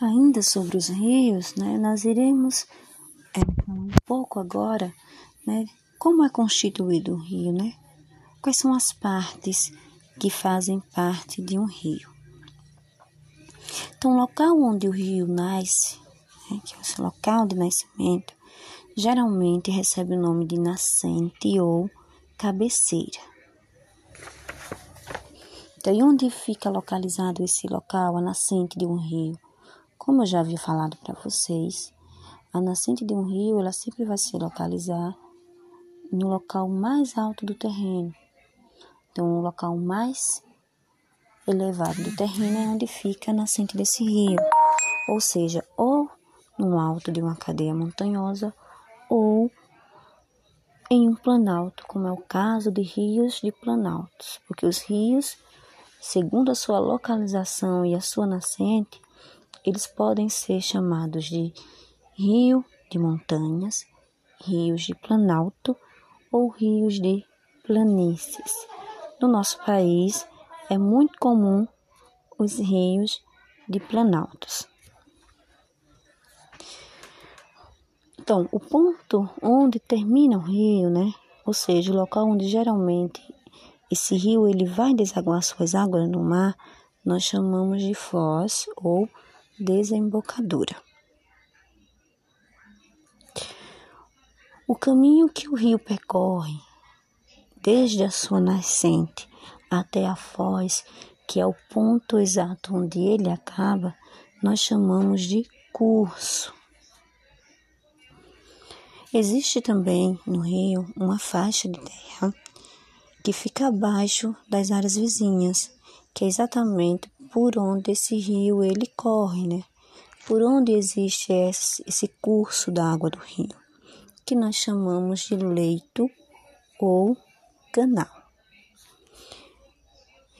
Ainda sobre os rios, né, nós iremos é, um pouco agora, né, como é constituído o rio, né? Quais são as partes que fazem parte de um rio? Então, o local onde o rio nasce, né, que é o local de nascimento, geralmente recebe o nome de nascente ou cabeceira. Então, onde fica localizado esse local, a nascente de um rio? Como eu já havia falado para vocês, a nascente de um rio ela sempre vai se localizar no local mais alto do terreno. Então, o local mais elevado do terreno é onde fica a nascente desse rio, ou seja, ou no alto de uma cadeia montanhosa ou em um planalto, como é o caso de rios de planaltos, porque os rios, segundo a sua localização e a sua nascente, eles podem ser chamados de rio de montanhas, rios de planalto ou rios de planícies. No nosso país é muito comum os rios de planaltos. Então, o ponto onde termina o rio, né? Ou seja, o local onde geralmente esse rio ele vai desaguar suas águas no mar, nós chamamos de foz ou desembocadura. O caminho que o rio percorre, desde a sua nascente até a foz, que é o ponto exato onde ele acaba, nós chamamos de curso. Existe também no rio uma faixa de terra que fica abaixo das áreas vizinhas, que é exatamente por onde esse rio ele corre, né? Por onde existe esse, curso da água do rio, que nós chamamos de leito ou canal.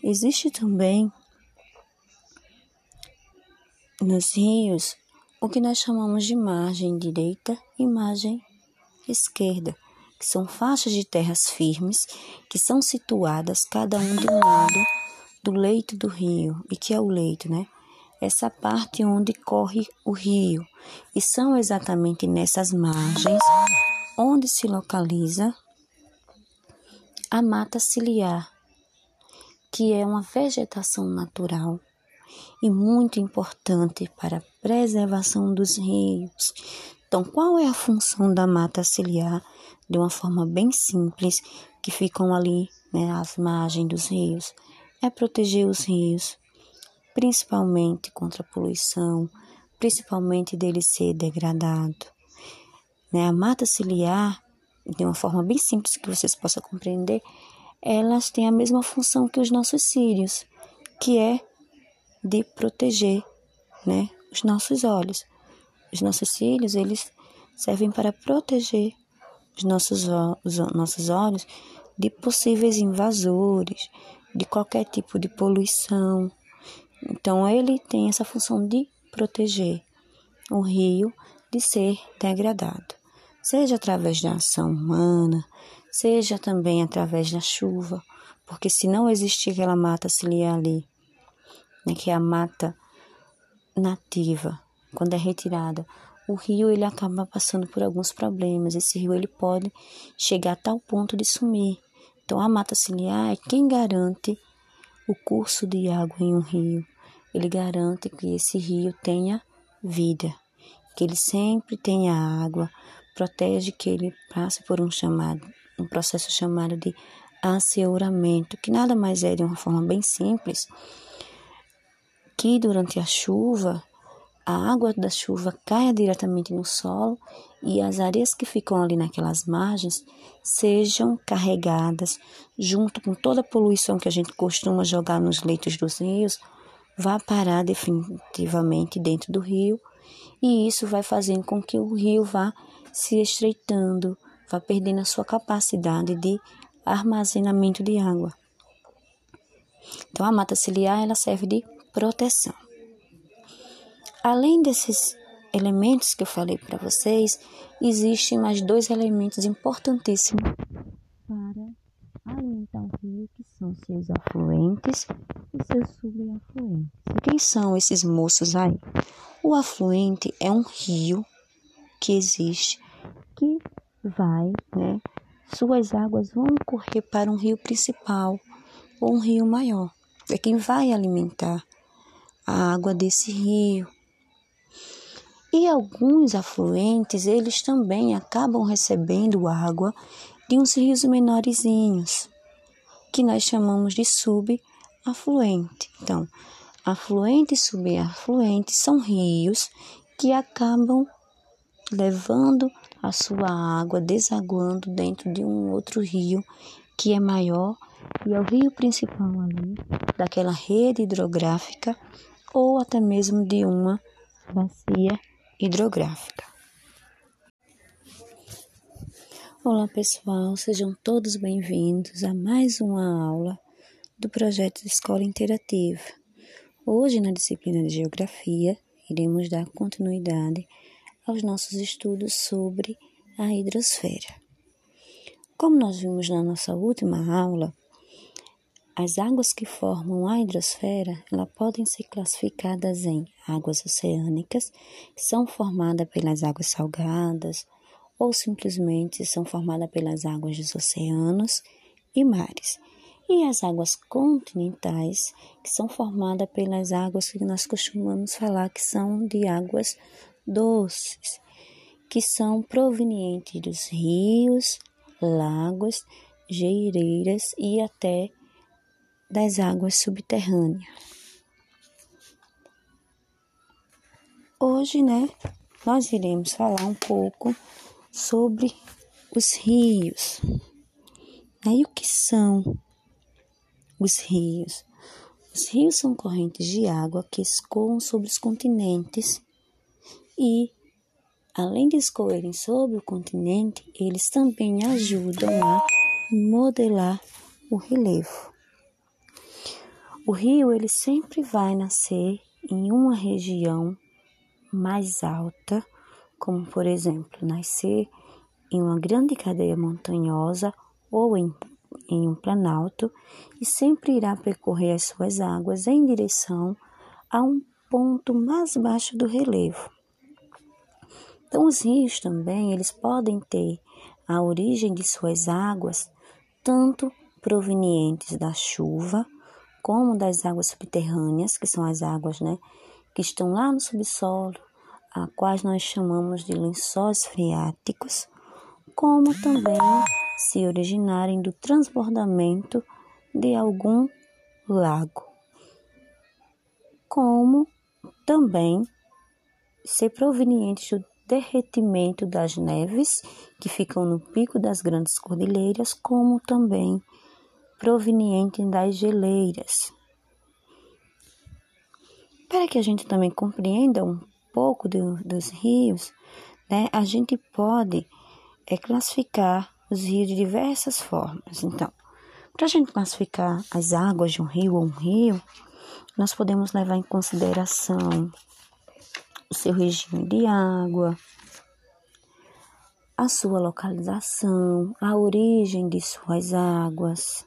Existe também nos rios o que nós chamamos de margem direita e margem esquerda, que são faixas de terras firmes que são situadas cada um de um lado do leito do rio. E que é o leito, né? Essa parte onde corre o rio. E são exatamente nessas margens onde se localiza a mata ciliar, que é uma vegetação natural e muito importante para a preservação dos rios. Então, qual é a função da mata ciliar? De uma forma bem simples, que ficam ali, né, às margens dos rios é proteger os rios, principalmente contra a poluição, principalmente dele ser degradado. Né? A mata ciliar, de uma forma bem simples que vocês possam compreender, elas têm a mesma função que os nossos cílios, que é de proteger né, os nossos olhos. Os nossos cílios, eles servem para proteger os nossos, os nossos olhos de possíveis invasores, de qualquer tipo de poluição. Então, ele tem essa função de proteger o rio de ser degradado, seja através da ação humana, seja também através da chuva, porque se não existir aquela mata ciliar ali, né, que é a mata nativa, quando é retirada, o rio ele acaba passando por alguns problemas. Esse rio ele pode chegar a tal ponto de sumir. Então, a mata ciliar é quem garante o curso de água em um rio. Ele garante que esse rio tenha vida, que ele sempre tenha água, protege que ele passe por um chamado, um processo chamado de asseuramento, que nada mais é de uma forma bem simples, que durante a chuva a água da chuva caia diretamente no solo e as areias que ficam ali naquelas margens sejam carregadas junto com toda a poluição que a gente costuma jogar nos leitos dos rios, vá parar definitivamente dentro do rio e isso vai fazendo com que o rio vá se estreitando, vá perdendo a sua capacidade de armazenamento de água. Então a mata ciliar ela serve de proteção. Além desses elementos que eu falei para vocês, existem mais dois elementos importantíssimos para alimentar o rio, que são seus afluentes e seus subafluentes. Quem são esses moços aí? O afluente é um rio que existe que vai, né? Suas águas vão correr para um rio principal ou um rio maior. É quem vai alimentar a água desse rio. E alguns afluentes, eles também acabam recebendo água de uns rios menorzinhos, que nós chamamos de subafluente. Então, afluente e subafluente são rios que acabam levando a sua água desaguando dentro de um outro rio que é maior e é o rio principal ali daquela rede hidrográfica ou até mesmo de uma bacia hidrográfica. Olá pessoal, sejam todos bem-vindos a mais uma aula do projeto Escola Interativa. Hoje, na disciplina de Geografia, iremos dar continuidade aos nossos estudos sobre a hidrosfera. Como nós vimos na nossa última aula, as águas que formam a hidrosfera ela podem ser classificadas em águas oceânicas, que são formadas pelas águas salgadas, ou simplesmente são formadas pelas águas dos oceanos e mares. E as águas continentais, que são formadas pelas águas que nós costumamos falar que são de águas doces, que são provenientes dos rios, lagos, geleiras e até das águas subterrâneas. Hoje, né, nós iremos falar um pouco sobre os rios. Né? E o que são os rios? Os rios são correntes de água que escoam sobre os continentes e, além de escorrerem sobre o continente, eles também ajudam a modelar o relevo. O rio ele sempre vai nascer em uma região mais alta, como por exemplo, nascer em uma grande cadeia montanhosa ou em, em um planalto, e sempre irá percorrer as suas águas em direção a um ponto mais baixo do relevo. Então, os rios também eles podem ter a origem de suas águas tanto provenientes da chuva como das águas subterrâneas, que são as águas né, que estão lá no subsolo, a quais nós chamamos de lençóis freáticos, como também se originarem do transbordamento de algum lago, como também ser provenientes do derretimento das neves que ficam no pico das grandes cordilheiras, como também proveniente das geleiras. Para que a gente também compreenda um pouco do, dos rios, né, a gente pode é, classificar os rios de diversas formas. Então, para a gente classificar as águas de um rio ou um rio, nós podemos levar em consideração o seu regime de água, a sua localização, a origem de suas águas,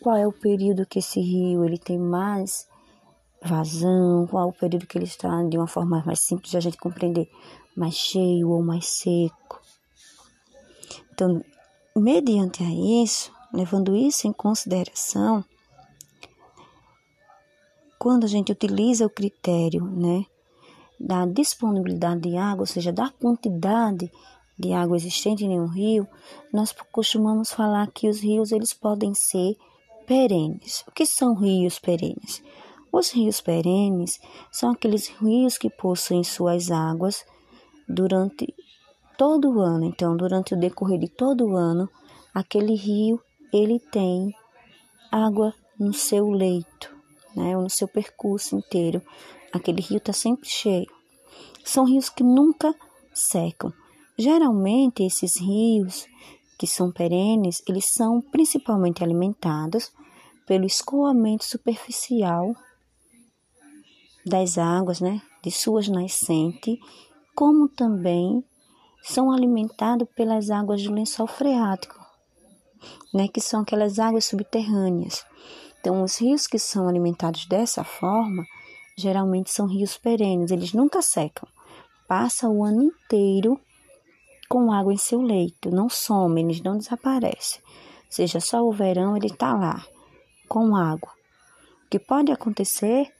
qual é o período que esse rio ele tem mais vazão, qual é o período que ele está de uma forma mais simples de a gente compreender, mais cheio ou mais seco. Então, mediante a isso, levando isso em consideração, quando a gente utiliza o critério, né, da disponibilidade de água, ou seja, da quantidade de água existente em um rio, nós costumamos falar que os rios eles podem ser perenes. O que são rios perenes? Os rios perenes são aqueles rios que possuem suas águas durante todo o ano. Então, durante o decorrer de todo o ano, aquele rio ele tem água no seu leito, né, ou no seu percurso inteiro. Aquele rio está sempre cheio. São rios que nunca secam. Geralmente, esses rios que são perenes, eles são principalmente alimentados pelo escoamento superficial das águas, né, de suas nascentes, como também são alimentados pelas águas do lençol freático, né, que são aquelas águas subterrâneas. Então, os rios que são alimentados dessa forma, geralmente são rios perenes, eles nunca secam. Passa o ano inteiro com água em seu leito, não some, eles não desaparecem. Seja só o verão, ele está lá, com água. O que pode acontecer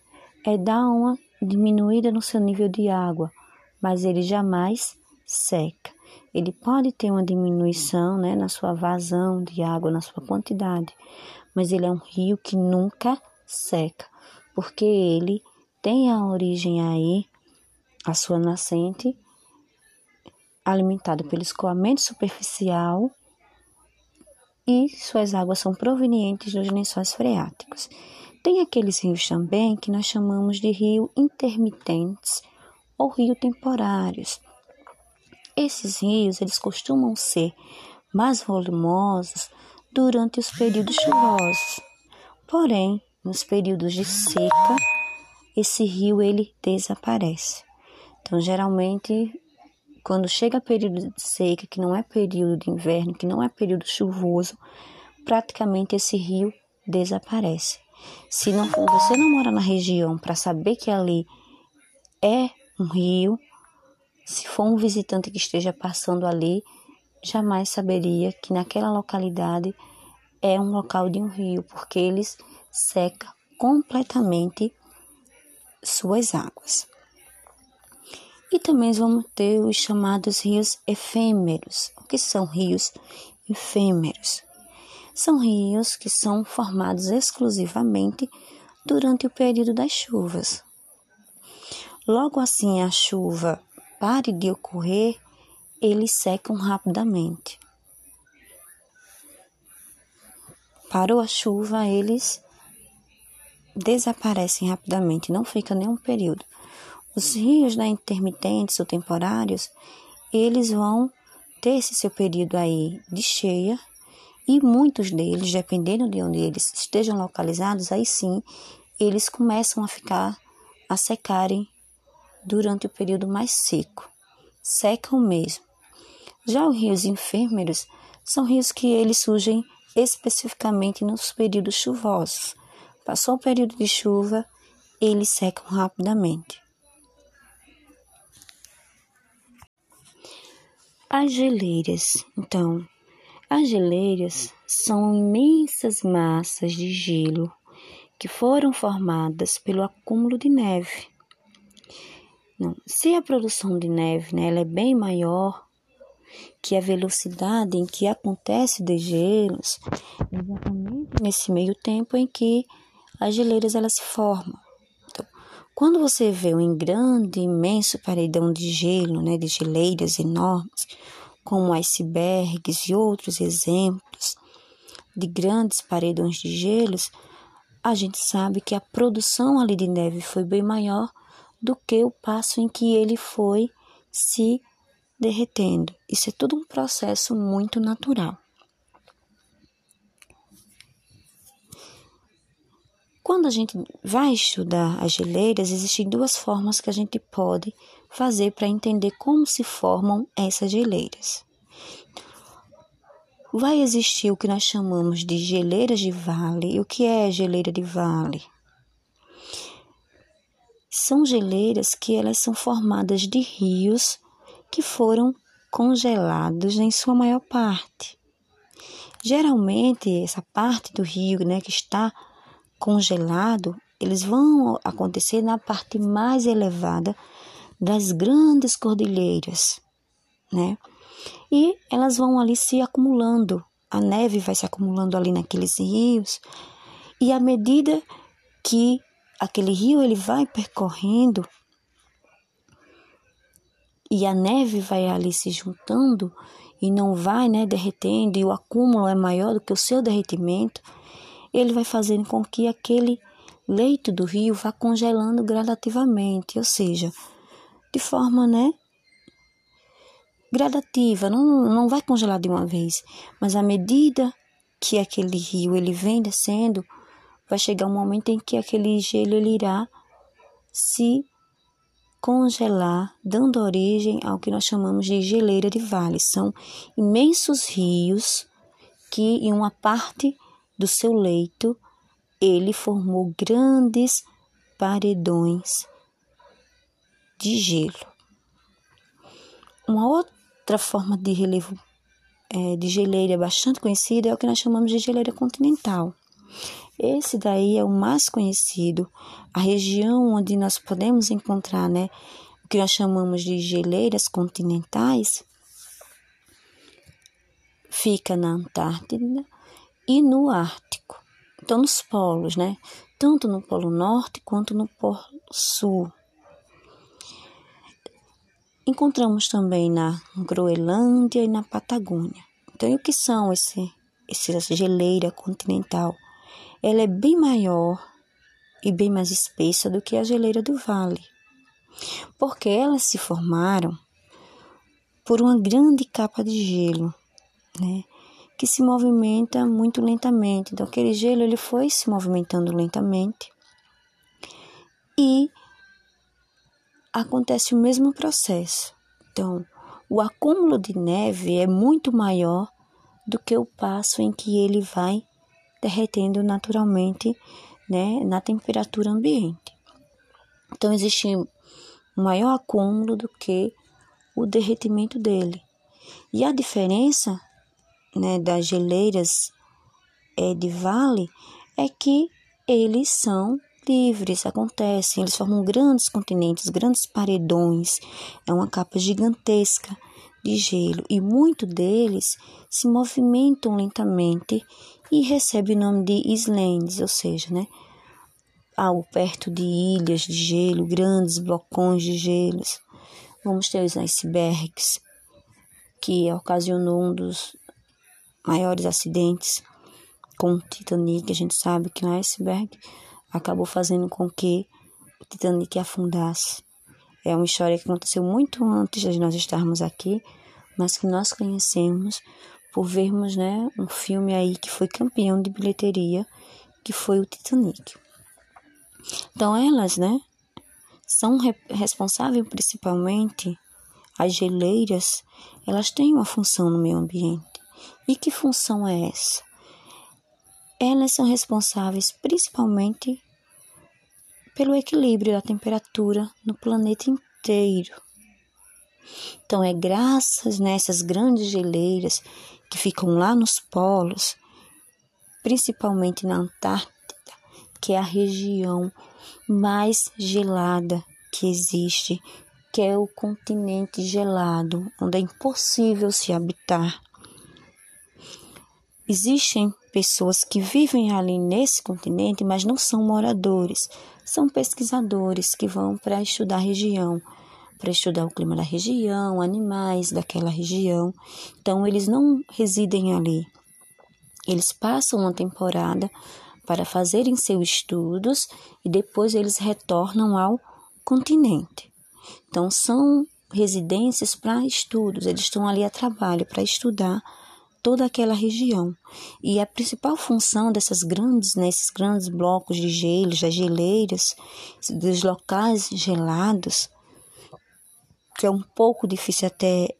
é dar uma diminuída no seu nível de água, mas ele jamais seca. Ele pode ter uma diminuição né, na sua vazão de água, na sua quantidade, mas ele é um rio que nunca seca, porque ele tem a origem aí, a sua nascente, alimentado pelo escoamento superficial e suas águas são provenientes dos lençóis freáticos. Tem aqueles rios também que nós chamamos de rio intermitentes ou rio temporários. Esses rios, eles costumam ser mais volumosos durante os períodos chuvosos. Porém, nos períodos de seca, esse rio ele desaparece. Então, geralmente, quando chega período de seca, que não é período de inverno, que não é período chuvoso, praticamente esse rio desaparece. Se não você não mora na região para saber que ali é um rio, se for um visitante que esteja passando ali, jamais saberia que naquela localidade é um local de um rio, porque eles seca completamente suas águas. E também vamos ter os chamados rios efêmeros. O que são rios efêmeros? São rios que são formados exclusivamente durante o período das chuvas. Logo assim a chuva pare de ocorrer, eles secam rapidamente. Parou a chuva, eles desaparecem rapidamente, não fica nenhum período. Os rios né, intermitentes ou temporários, eles vão ter esse seu período aí de cheia e muitos deles, dependendo de onde eles estejam localizados, aí sim eles começam a ficar a secarem durante o período mais seco. Secam mesmo. Já os rios efêmeros são rios que eles surgem especificamente nos períodos chuvosos. Passou o período de chuva, eles secam rapidamente. As geleiras. Então, as geleiras são imensas massas de gelo que foram formadas pelo acúmulo de neve. Não, se a produção de neve né, ela é bem maior que a velocidade em que acontece os gelos, exatamente nesse meio tempo em que as geleiras elas se formam. Quando você vê um grande, imenso paredão de gelo, né, de geleiras enormes, como icebergs e outros exemplos de grandes paredões de gelos, a gente sabe que a produção ali de neve foi bem maior do que o passo em que ele foi se derretendo. Isso é tudo um processo muito natural. Quando a gente vai estudar as geleiras, existem duas formas que a gente pode fazer para entender como se formam essas geleiras. Vai existir o que nós chamamos de geleiras de vale. E o que é geleira de vale? São geleiras que elas são formadas de rios que foram congelados em sua maior parte. Geralmente, essa parte do rio né, que está congelado, eles vão acontecer na parte mais elevada das grandes cordilheiras, né? E elas vão ali se acumulando, a neve vai se acumulando ali naqueles rios, e à medida que aquele rio ele vai percorrendo e a neve vai ali se juntando e não vai, né, derretendo e o acúmulo é maior do que o seu derretimento, ele vai fazendo com que aquele leito do rio vá congelando gradativamente, ou seja, de forma, né, gradativa, não, não vai congelar de uma vez, mas à medida que aquele rio ele vem descendo, vai chegar um momento em que aquele gelo ele irá se congelar, dando origem ao que nós chamamos de geleira de vale. São imensos rios que em uma parte do seu leito, ele formou grandes paredões de gelo. Uma outra forma de relevo é, de geleira bastante conhecida é o que nós chamamos de geleira continental. Esse daí é o mais conhecido, a região onde nós podemos encontrar, né, o que nós chamamos de geleiras continentais, fica na Antártida e no Ártico. Então, nos polos, né? Tanto no Polo Norte quanto no Polo Sul. Encontramos também na Groenlândia e na Patagônia. Então, o que são esse, essa geleira continental? Ela é bem maior e bem mais espessa do que a geleira do vale, porque elas se formaram por uma grande capa de gelo, né, que se movimenta muito lentamente. Então, aquele gelo ele foi se movimentando lentamente e acontece o mesmo processo. Então, o acúmulo de neve é muito maior do que o passo em que ele vai derretendo naturalmente né, na temperatura ambiente. Então, existe um maior acúmulo do que o derretimento dele. E a diferença né, das geleiras é, de vale é que eles são livres, acontecem, eles formam grandes continentes, grandes paredões, é uma capa gigantesca de gelo. E muitos deles se movimentam lentamente e recebem o nome de islands, ou seja, né, algo perto de ilhas de gelo, grandes blocões de gelos. Vamos ter os icebergs, que ocasionou um dos maiores acidentes com o Titanic. A gente sabe que o iceberg acabou fazendo com que o Titanic afundasse. É uma história que aconteceu muito antes de nós estarmos aqui, mas que nós conhecemos por vermos né, um filme aí que foi campeão de bilheteria, que foi o Titanic. Então elas, né, são re responsáveis principalmente as geleiras, elas têm uma função no meio ambiente. E que função é essa? Elas são responsáveis principalmente pelo equilíbrio da temperatura no planeta inteiro. Então, é graças nessas grandes geleiras que ficam lá nos polos, principalmente na Antártida, que é a região mais gelada que existe, que é o continente gelado, onde é impossível se habitar. Existem pessoas que vivem ali nesse continente, mas não são moradores, são pesquisadores que vão para estudar a região, para estudar o clima da região, animais daquela região. Então, eles não residem ali. Eles passam uma temporada para fazerem seus estudos e depois eles retornam ao continente. Então, são residências para estudos, eles estão ali a trabalho para estudar toda aquela região. E a principal função dessas grandes, nesses né, grandes blocos de gelos, das geleiras, dos locais gelados, que é um pouco difícil até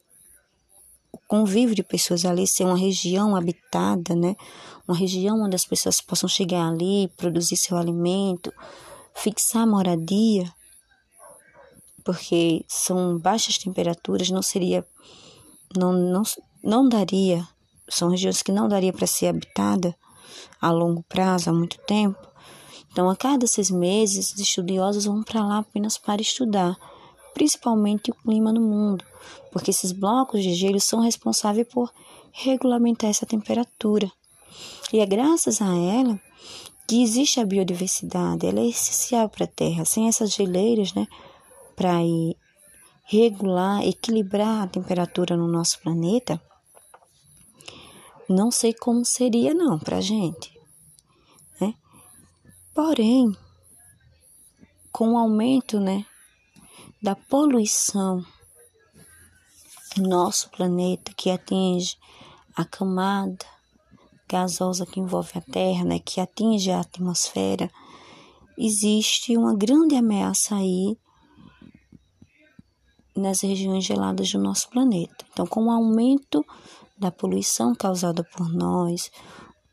o convívio de pessoas ali ser uma região habitada, né? Uma região onde as pessoas possam chegar ali, produzir seu alimento, fixar moradia, porque são baixas temperaturas, não seria, não, não, não daria são regiões que não daria para ser habitada a longo prazo, há muito tempo. Então, a cada seis meses, os estudiosos vão para lá apenas para estudar, principalmente o clima no mundo, porque esses blocos de gelo são responsáveis por regulamentar essa temperatura. E é graças a ela que existe a biodiversidade, ela é essencial para a Terra. Sem essas geleiras, né, para regular, equilibrar a temperatura no nosso planeta, não sei como seria não para gente, né? Porém, com o aumento, né, da poluição no nosso planeta que atinge a camada gasosa que envolve a Terra, né, que atinge a atmosfera, existe uma grande ameaça aí nas regiões geladas do nosso planeta. Então, com o aumento da poluição causada por nós,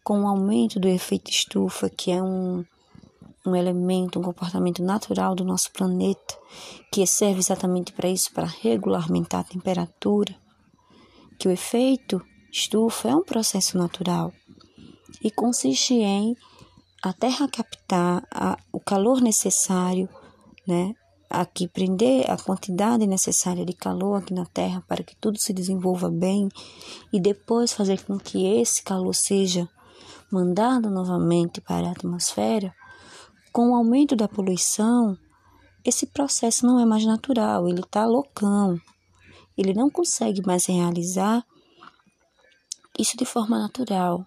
com o aumento do efeito estufa, que é um, um elemento, um comportamento natural do nosso planeta, que serve exatamente para isso, para regulamentar a temperatura, que o efeito estufa é um processo natural e consiste em a Terra captar a, o calor necessário, né, aqui prender a quantidade necessária de calor aqui na Terra para que tudo se desenvolva bem e depois fazer com que esse calor seja mandado novamente para a atmosfera, com o aumento da poluição, esse processo não é mais natural, ele está loucão. Ele não consegue mais realizar isso de forma natural.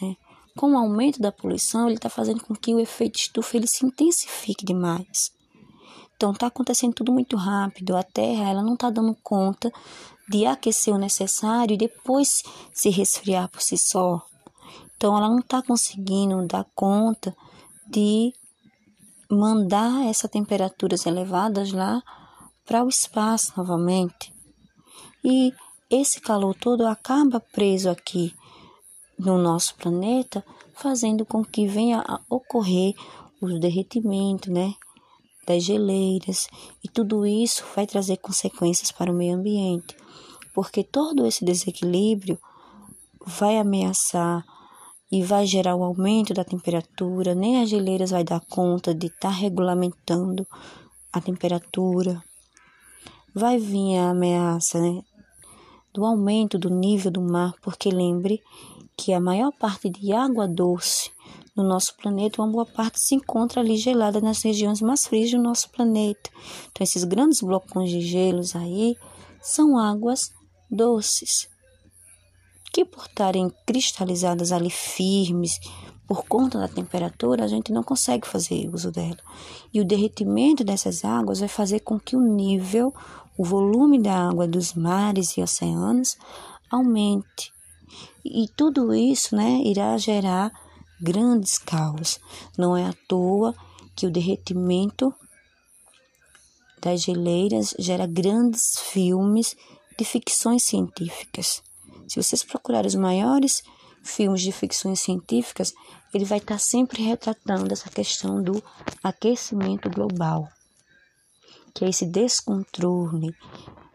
Né? Com o aumento da poluição, ele está fazendo com que o efeito estufa ele se intensifique demais. Então está acontecendo tudo muito rápido. A Terra ela não está dando conta de aquecer o necessário e depois se resfriar por si só. Então ela não está conseguindo dar conta de mandar essas temperaturas elevadas lá para o espaço novamente. E esse calor todo acaba preso aqui no nosso planeta, fazendo com que venha a ocorrer o derretimento, né? Das geleiras, e tudo isso vai trazer consequências para o meio ambiente, porque todo esse desequilíbrio vai ameaçar e vai gerar o aumento da temperatura, nem as geleiras vai dar conta de estar tá regulamentando a temperatura. Vai vir a ameaça né, do aumento do nível do mar, porque lembre que a maior parte de água doce no nosso planeta, uma boa parte se encontra ali gelada nas regiões mais frias do nosso planeta. Então, esses grandes blocões de gelos aí são águas doces, que por estarem cristalizadas ali firmes, por conta da temperatura, a gente não consegue fazer uso dela. E o derretimento dessas águas vai fazer com que o nível, o volume da água dos mares e oceanos aumente. E tudo isso, né, irá gerar grandes caos. Não é à toa que o derretimento das geleiras gera grandes filmes de ficções científicas. Se vocês procurarem os maiores filmes de ficções científicas, ele vai estar sempre retratando essa questão do aquecimento global, que é esse descontrole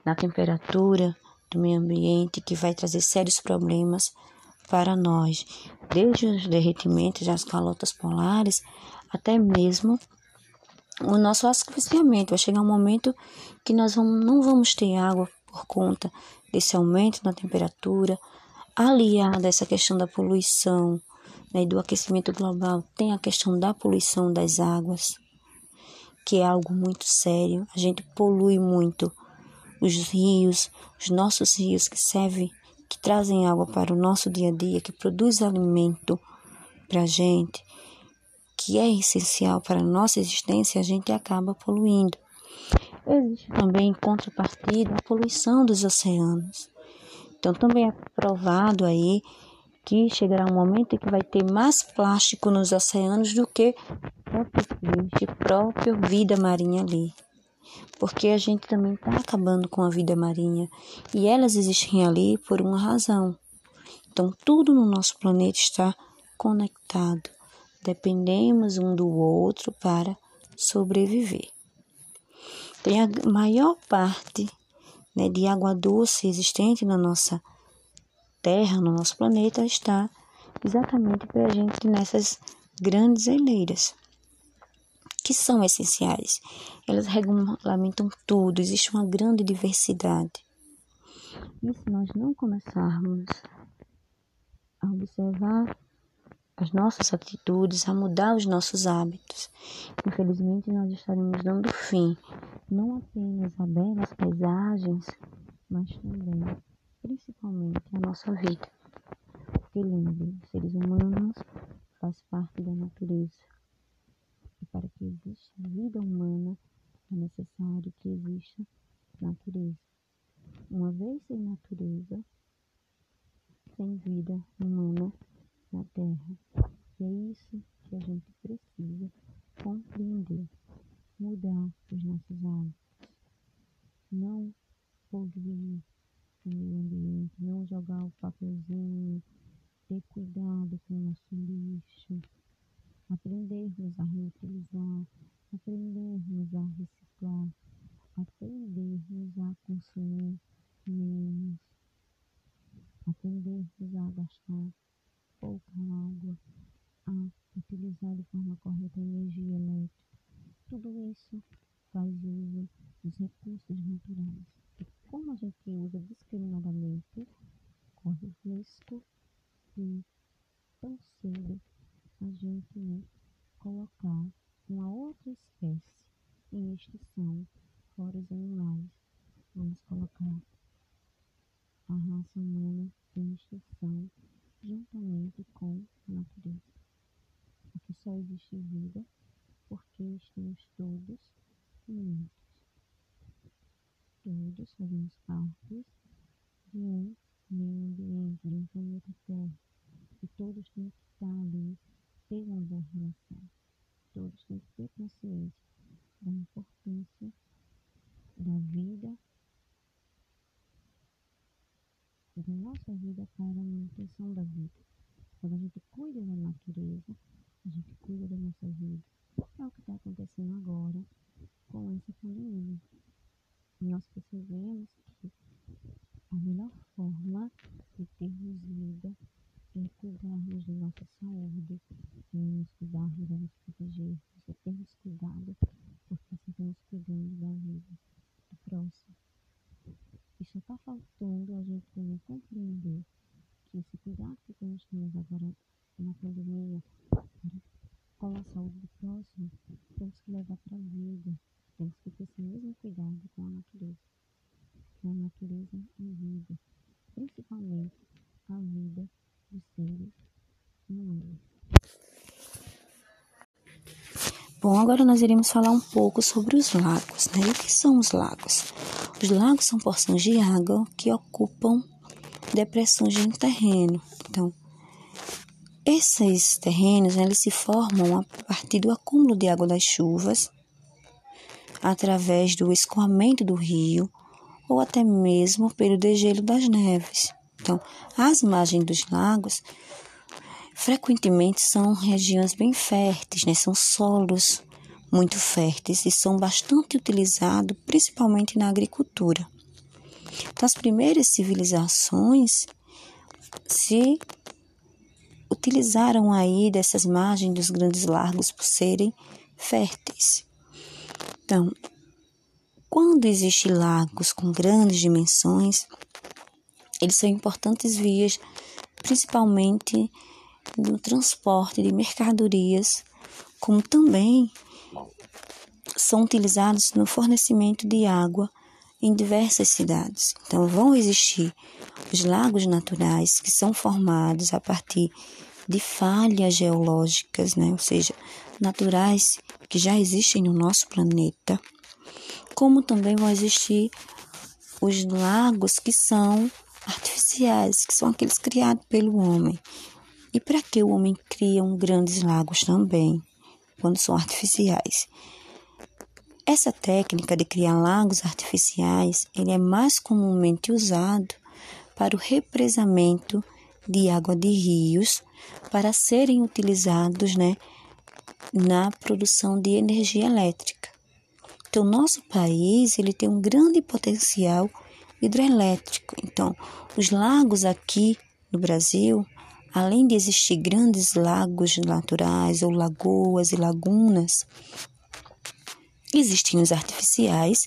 na temperatura do meio ambiente que vai trazer sérios problemas para nós, desde os derretimentos das calotas polares até mesmo o nosso asfixiamento. Vai chegar um momento que nós vamos, não vamos ter água por conta desse aumento na temperatura, aliada a essa questão da poluição né, do aquecimento global, tem a questão da poluição das águas, que é algo muito sério. A gente polui muito os rios, os nossos rios que servem que trazem água para o nosso dia a dia, que produz alimento para a gente, que é essencial para a nossa existência, a gente acaba poluindo. Existe também, em contrapartida, a poluição dos oceanos. Então, também é provado aí que chegará um momento em que vai ter mais plástico nos oceanos do que próprio própria vida marinha ali porque a gente também está acabando com a vida marinha e elas existem ali por uma razão. Então, tudo no nosso planeta está conectado. Dependemos um do outro para sobreviver. Tem a maior parte né, de água doce existente na nossa Terra, no nosso planeta, está exatamente para a gente nessas grandes geleiras que são essenciais. Elas regulamentam tudo, existe uma grande diversidade. E se nós não começarmos a observar as nossas atitudes, a mudar os nossos hábitos, infelizmente nós estaremos dando fim não apenas a belas paisagens, mas também, principalmente, a nossa vida. Porque lembre, seres humanos faz parte da natureza para que exista vida humana é necessário que exista natureza. Uma vez sem natureza, sem vida humana na Terra. E é isso que a gente precisa compreender, mudar os nossos hábitos, não poluir o meio ambiente, não jogar o papelzinho, ter cuidado com o nosso lixo, aprendermos a reutilizar, aprendermos a reciclar, aprendermos a consumir menos, aprendermos a gastar pouca água, a utilizar de forma correta a energia elétrica. Tudo isso faz uso dos recursos naturais. E como a gente usa discriminadamente, corre o risco de tão cedo a gente né, colocar uma outra espécie em extinção, fora os animais. Vamos colocar a raça humana em extinção juntamente com a natureza. Aqui só existe vida porque estamos todos unidos. Todos fazemos parte de um meio ambiente, de um planeta Terra. E todos têm que estar ali, ter uma boa relação. Todos têm que ter consciência da importância da vida, da nossa vida para a manutenção da vida. Quando a gente cuida da natureza, a gente cuida da nossa vida. É o que está acontecendo agora com essa pandemia. Nós percebemos que a melhor forma de termos vida é cuidarmos da nossa saúde, é nos cuidarmos, é nos protegermos, é termos cuidado, porque assim estamos cuidando da vida do próximo. E só está faltando a gente também compreender que esse cuidado que nós temos agora na pandemia com a saúde do próximo, temos que levar para a vida, temos que ter esse mesmo cuidado com a natureza. Com a natureza e vida, principalmente a vida. Bom, agora nós iremos falar um pouco sobre os lagos, né? E o que são os lagos? Os lagos são porções de água que ocupam depressões em terreno. Então, esses terrenos né, eles se formam a partir do acúmulo de água das chuvas, através do escoamento do rio ou até mesmo pelo degelo das neves. Então, as margens dos lagos frequentemente são regiões bem férteis, né? são solos muito férteis e são bastante utilizados principalmente na agricultura. Então, as primeiras civilizações se utilizaram aí dessas margens dos grandes lagos por serem férteis. Então, quando existem lagos com grandes dimensões, eles são importantes vias, principalmente no transporte de mercadorias, como também são utilizados no fornecimento de água em diversas cidades. Então, vão existir os lagos naturais que são formados a partir de falhas geológicas, né? ou seja, naturais que já existem no nosso planeta, como também vão existir os lagos que são artificiais, que são aqueles criados pelo homem. E para que o homem cria grandes lagos também, quando são artificiais? Essa técnica de criar lagos artificiais, ele é mais comumente usado para o represamento de água de rios para serem utilizados né, na produção de energia elétrica. Então, nosso país ele tem um grande potencial hidroelétrico. Então, os lagos aqui no Brasil, além de existir grandes lagos naturais ou lagoas e lagunas, existem os artificiais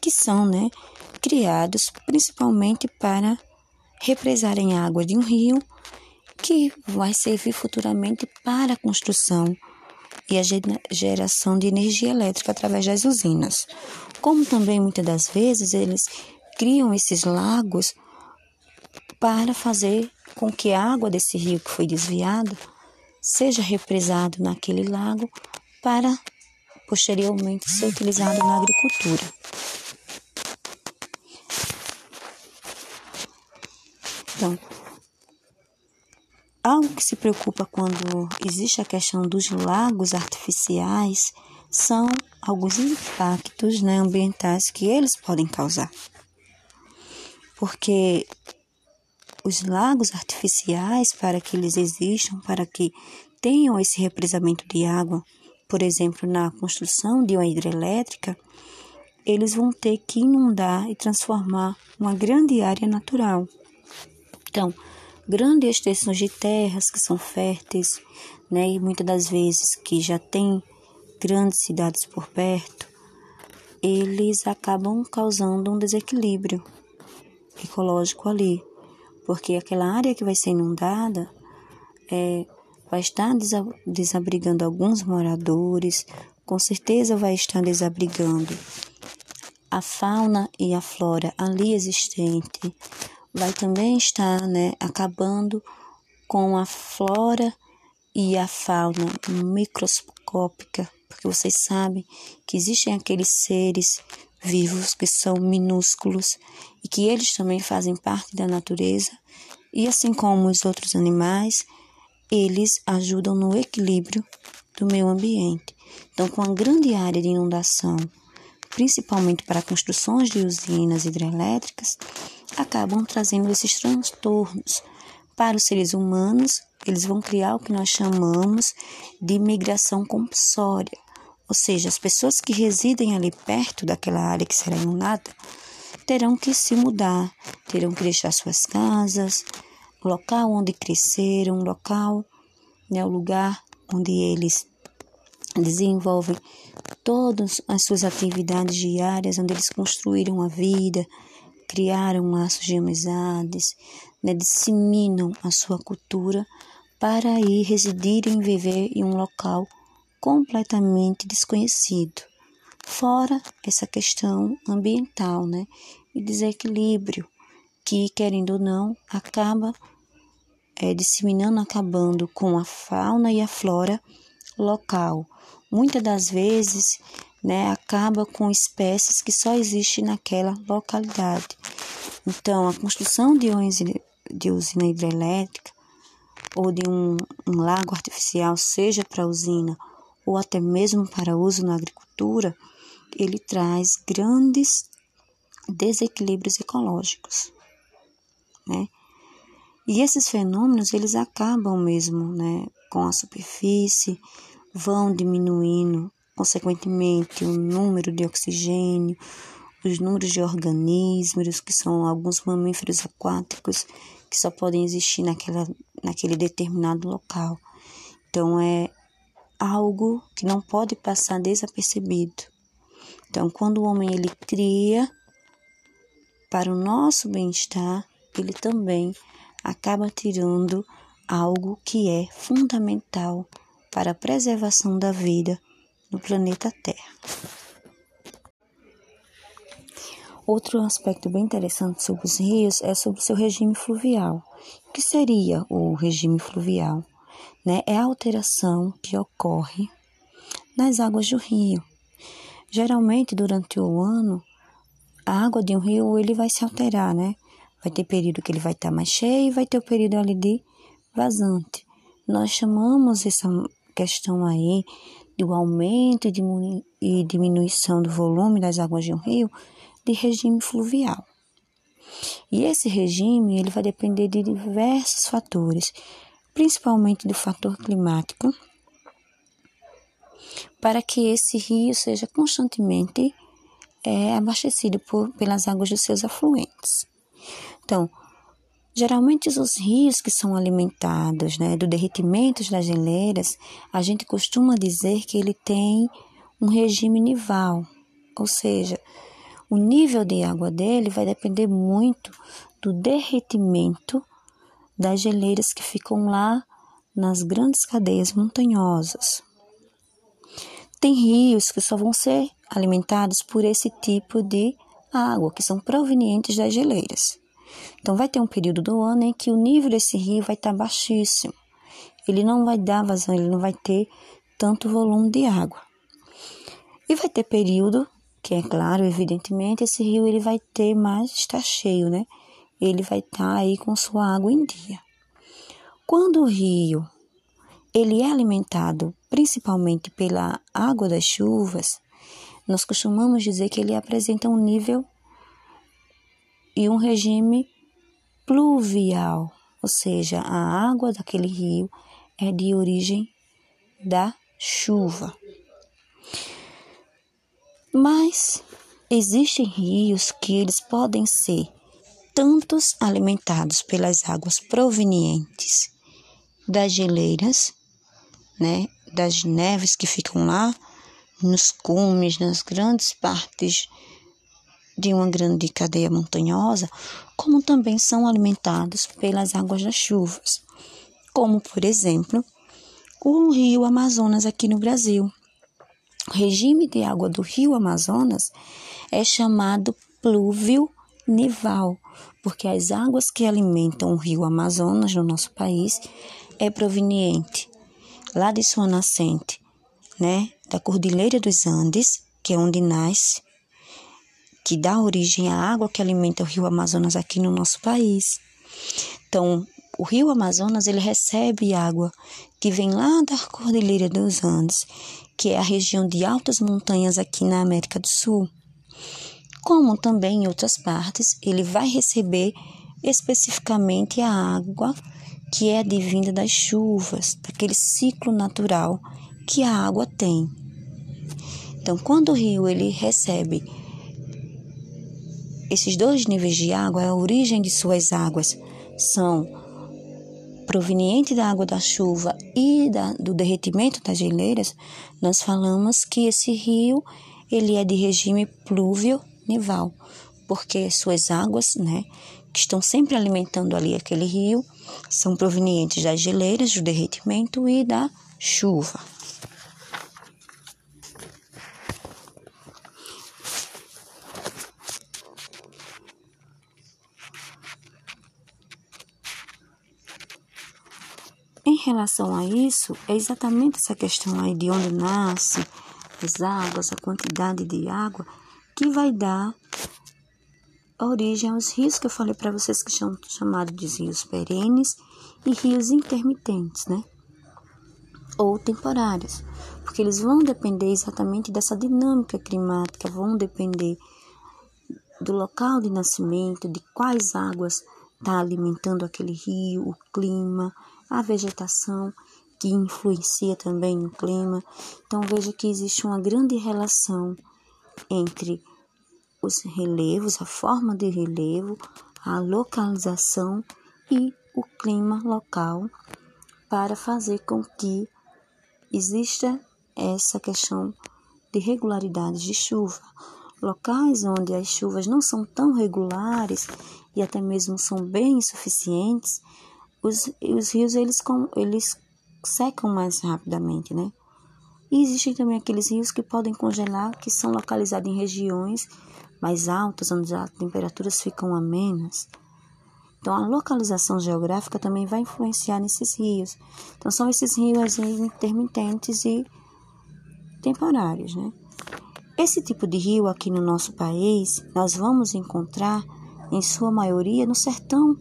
que são né, criados principalmente para represarem água de um rio que vai servir futuramente para a construção e a geração de energia elétrica através das usinas. Como também muitas das vezes eles criam esses lagos para fazer com que a água desse rio que foi desviada seja represado naquele lago para posteriormente ser utilizado na agricultura. Então, algo que se preocupa quando existe a questão dos lagos artificiais são alguns impactos né, ambientais que eles podem causar. Porque os lagos artificiais, para que eles existam, para que tenham esse represamento de água, por exemplo, na construção de uma hidrelétrica, eles vão ter que inundar e transformar uma grande área natural. Então, grandes extensões de terras que são férteis, né, e muitas das vezes que já tem grandes cidades por perto, eles acabam causando um desequilíbrio ecológico ali, porque aquela área que vai ser inundada é, vai estar desabrigando alguns moradores, com certeza vai estar desabrigando a fauna e a flora ali existente, vai também estar né, acabando com a flora e a fauna microscópica, porque vocês sabem que existem aqueles seres vivos que são minúsculos e que eles também fazem parte da natureza, e assim como os outros animais, eles ajudam no equilíbrio do meio ambiente. Então, com a grande área de inundação, principalmente para construções de usinas hidrelétricas, acabam trazendo esses transtornos. Para os seres humanos, eles vão criar o que nós chamamos de migração compulsória, ou seja, as pessoas que residem ali perto daquela área que será inundada terão que se mudar, terão que deixar suas casas, o local onde cresceram, o local, né, o lugar onde eles desenvolvem todas as suas atividades diárias, onde eles construíram a vida, criaram laços de amizades, né, disseminam a sua cultura para ir residir e viver em um local completamente desconhecido. Fora essa questão ambiental, né, e desequilíbrio que, querendo ou não, acaba é, disseminando, acabando com a fauna e a flora local. Muitas das vezes, né, acaba com espécies que só existem naquela localidade. Então, a construção de, usina hidrelétrica ou de um, um lago artificial, seja para usina ou até mesmo para uso na agricultura, ele traz grandes desequilíbrios ecológicos, né? E esses fenômenos eles acabam mesmo, né, com a superfície, vão diminuindo consequentemente o número de oxigênio, os números de organismos, que são alguns mamíferos aquáticos que só podem existir naquela, naquele determinado local. Então, é algo que não pode passar desapercebido. Então, quando o homem ele cria para o nosso bem-estar, ele também acaba tirando algo que é fundamental para a preservação da vida no planeta Terra. Outro aspecto bem interessante sobre os rios é sobre o seu regime fluvial. O que seria o regime fluvial? Né? É a alteração que ocorre nas águas do rio. Geralmente, durante o ano, a água de um rio ele vai se alterar, né? Vai ter período que ele vai estar mais cheio e vai ter o período ali de vazante. Nós chamamos essa questão aí do aumento e diminuição do volume das águas de um rio de regime fluvial. E esse regime ele vai depender de diversos fatores, principalmente do fator climático, para que esse rio seja constantemente é, abastecido por, pelas águas dos seus afluentes. Então, geralmente os rios que são alimentados né, do derretimento das geleiras, a gente costuma dizer que ele tem um regime nival, ou seja, o nível de água dele vai depender muito do derretimento das geleiras que ficam lá nas grandes cadeias montanhosas. Tem rios que só vão ser alimentados por esse tipo de água, que são provenientes das geleiras. Então, vai ter um período do ano em que o nível desse rio vai estar baixíssimo. Ele não vai dar vazão, ele não vai ter tanto volume de água. E vai ter período que é claro, evidentemente, esse rio ele vai ter mais, está cheio, né? Ele vai estar tá aí com sua água em dia. Quando o rio ele é alimentado principalmente pela água das chuvas, nós costumamos dizer que ele apresenta um nível e um regime pluvial, ou seja, a água daquele rio é de origem da chuva. Mas existem rios que eles podem ser tantos alimentados pelas águas provenientes das geleiras, né, das neves que ficam lá nos cumes, nas grandes partes de uma grande cadeia montanhosa, como também são alimentados pelas águas das chuvas, como por exemplo o rio Amazonas aqui no Brasil. O regime de água do rio Amazonas é chamado pluvio nival, porque as águas que alimentam o rio Amazonas no nosso país é proveniente lá de sua nascente, né, da Cordilheira dos Andes, que é onde nasce, que dá origem à água que alimenta o rio Amazonas aqui no nosso país. Então, o rio Amazonas ele recebe água que vem lá da Cordilheira dos Andes, que é a região de altas montanhas aqui na América do Sul. Como também em outras partes, ele vai receber especificamente a água que é advinda das chuvas, daquele ciclo natural que a água tem. Então, quando o rio ele recebe esses dois níveis de água, a origem de suas águas são proveniente da água da chuva e da, do derretimento das geleiras, nós falamos que esse rio ele é de regime pluvio porque suas águas, né, que estão sempre alimentando ali aquele rio, são provenientes das geleiras, do derretimento e da chuva. Em relação a isso, é exatamente essa questão aí de onde nasce as águas, a quantidade de água, que vai dar origem aos rios que eu falei para vocês que são chamados de rios perenes e rios intermitentes, né? Ou temporários, porque eles vão depender exatamente dessa dinâmica climática, vão depender do local de nascimento, de quais águas está alimentando aquele rio, o clima, a vegetação que influencia também no clima. Então veja que existe uma grande relação entre os relevos, a forma de relevo, a localização e o clima local para fazer com que exista essa questão de regularidades de chuva. Locais onde as chuvas não são tão regulares e até mesmo são bem insuficientes, os, os rios eles, eles secam mais rapidamente, né? E existem também aqueles rios que podem congelar, que são localizados em regiões mais altas, onde as temperaturas ficam amenas. Então, a localização geográfica também vai influenciar nesses rios. Então, são esses rios intermitentes e temporários, né? Esse tipo de rio aqui no nosso país, nós vamos encontrar, em sua maioria, no sertão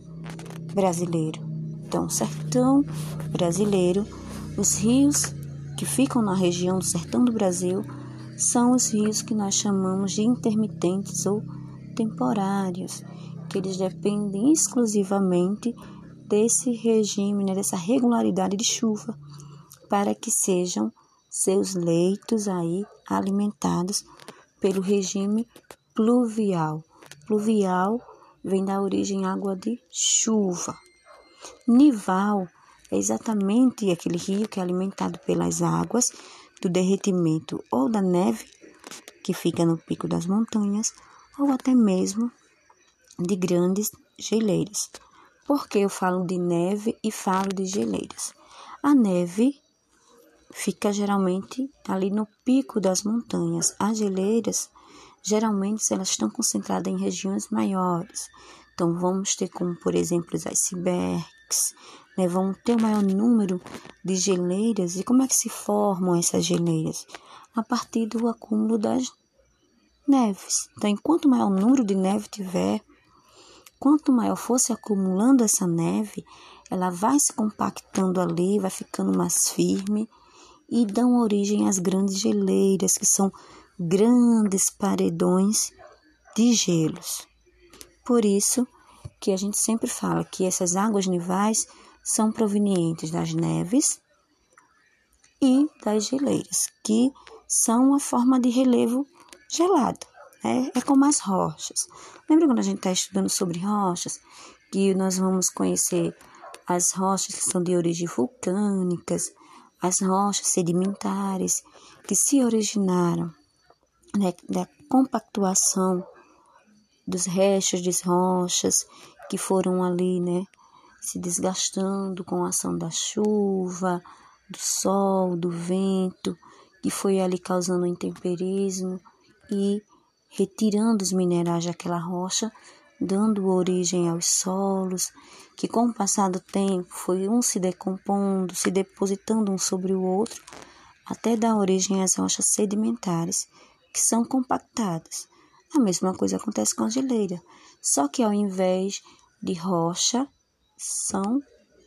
brasileiro. Então, sertão brasileiro, os rios que ficam na região do sertão do Brasil são os rios que nós chamamos de intermitentes ou temporários, que eles dependem exclusivamente desse regime, né, dessa regularidade de chuva, para que sejam seus leitos aí alimentados pelo regime pluvial. Pluvial vem da origem água de chuva. Nival é exatamente aquele rio que é alimentado pelas águas do derretimento ou da neve que fica no pico das montanhas ou até mesmo de grandes geleiras. Por que eu falo de neve e falo de geleiras? A neve fica geralmente ali no pico das montanhas. As geleiras, geralmente, elas estão concentradas em regiões maiores. Então, vamos ter como, por exemplo, os icebergs, né? vão ter o maior número de geleiras. E como é que se formam essas geleiras? A partir do acúmulo das neves. Então, enquanto maior número de neve tiver, quanto maior for se acumulando essa neve, ela vai se compactando ali, vai ficando mais firme e dão origem às grandes geleiras, que são grandes paredões de gelos. Por isso que a gente sempre fala que essas águas nivais são provenientes das neves e das geleiras, que são uma forma de relevo gelado. Né? É como as rochas. Lembra quando a gente está estudando sobre rochas? Que nós vamos conhecer as rochas que são de origem vulcânicas, as rochas sedimentares que se originaram né, da compactuação dos restos de rochas que foram ali, né, se desgastando com a ação da chuva, do sol, do vento, que foi ali causando intemperismo e retirando os minerais daquela rocha, dando origem aos solos, que com o passar do tempo foi um se decompondo, se depositando um sobre o outro, até dar origem às rochas sedimentares, que são compactadas. A mesma coisa acontece com a geleira, só que ao invés de rocha, são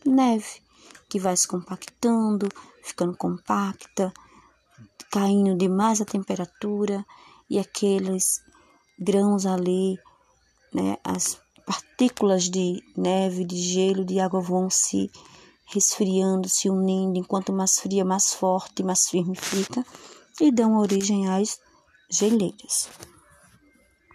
neve, que vai se compactando, ficando compacta, caindo demais a temperatura e aqueles grãos ali, né, as partículas de neve, de gelo, de água vão se resfriando, se unindo, enquanto mais fria, mais forte, mais firme fica, e dão origem às geleiras.